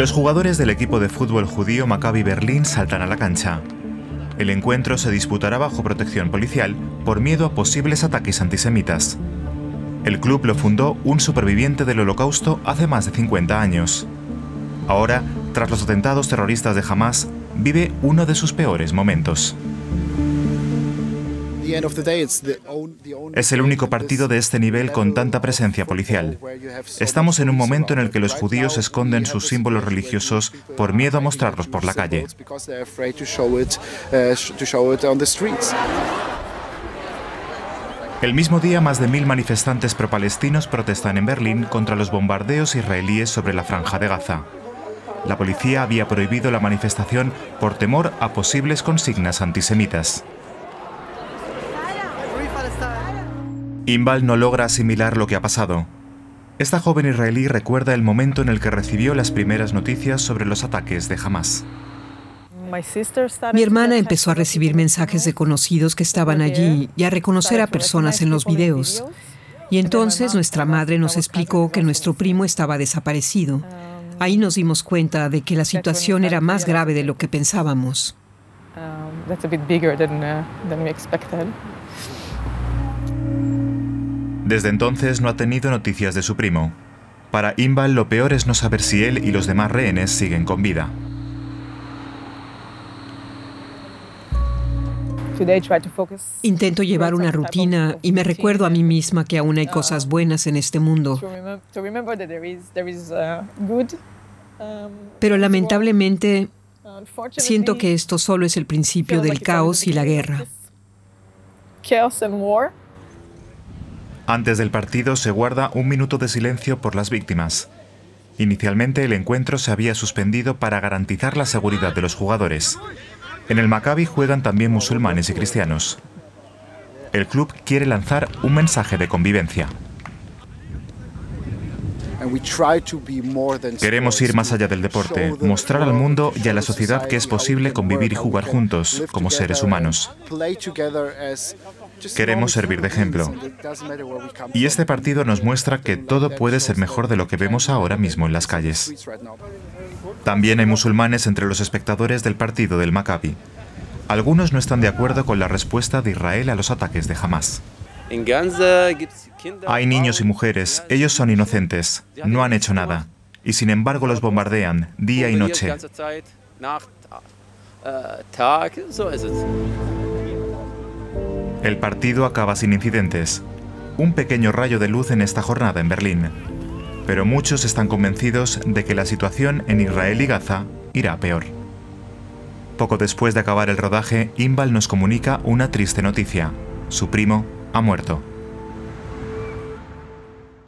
Los jugadores del equipo de fútbol judío Maccabi Berlín saltan a la cancha. El encuentro se disputará bajo protección policial por miedo a posibles ataques antisemitas. El club lo fundó un superviviente del holocausto hace más de 50 años. Ahora, tras los atentados terroristas de Hamas, vive uno de sus peores momentos. Es el único partido de este nivel con tanta presencia policial. Estamos en un momento en el que los judíos esconden sus símbolos religiosos por miedo a mostrarlos por la calle. El mismo día, más de mil manifestantes pro-palestinos protestan en Berlín contra los bombardeos israelíes sobre la franja de Gaza. La policía había prohibido la manifestación por temor a posibles consignas antisemitas. Imbal no logra asimilar lo que ha pasado. Esta joven israelí recuerda el momento en el que recibió las primeras noticias sobre los ataques de Hamas. Mi hermana empezó a recibir mensajes de conocidos que estaban allí y a reconocer a personas en los videos. Y entonces nuestra madre nos explicó que nuestro primo estaba desaparecido. Ahí nos dimos cuenta de que la situación era más grave de lo que pensábamos. Desde entonces no ha tenido noticias de su primo. Para Imbal lo peor es no saber si él y los demás rehenes siguen con vida. Intento llevar una rutina y me recuerdo a mí misma que aún hay cosas buenas en este mundo. Pero lamentablemente siento que esto solo es el principio del caos y la guerra. Antes del partido se guarda un minuto de silencio por las víctimas. Inicialmente el encuentro se había suspendido para garantizar la seguridad de los jugadores. En el Maccabi juegan también musulmanes y cristianos. El club quiere lanzar un mensaje de convivencia. Queremos ir más allá del deporte, mostrar al mundo y a la sociedad que es posible convivir y jugar juntos, como seres humanos. Queremos servir de ejemplo. Y este partido nos muestra que todo puede ser mejor de lo que vemos ahora mismo en las calles. También hay musulmanes entre los espectadores del partido del Maccabi. Algunos no están de acuerdo con la respuesta de Israel a los ataques de Hamas. Hay niños y mujeres, ellos son inocentes, no han hecho nada. Y sin embargo los bombardean día y noche. El partido acaba sin incidentes. Un pequeño rayo de luz en esta jornada en Berlín. Pero muchos están convencidos de que la situación en Israel y Gaza irá peor. Poco después de acabar el rodaje, Imbal nos comunica una triste noticia. Su primo ha muerto.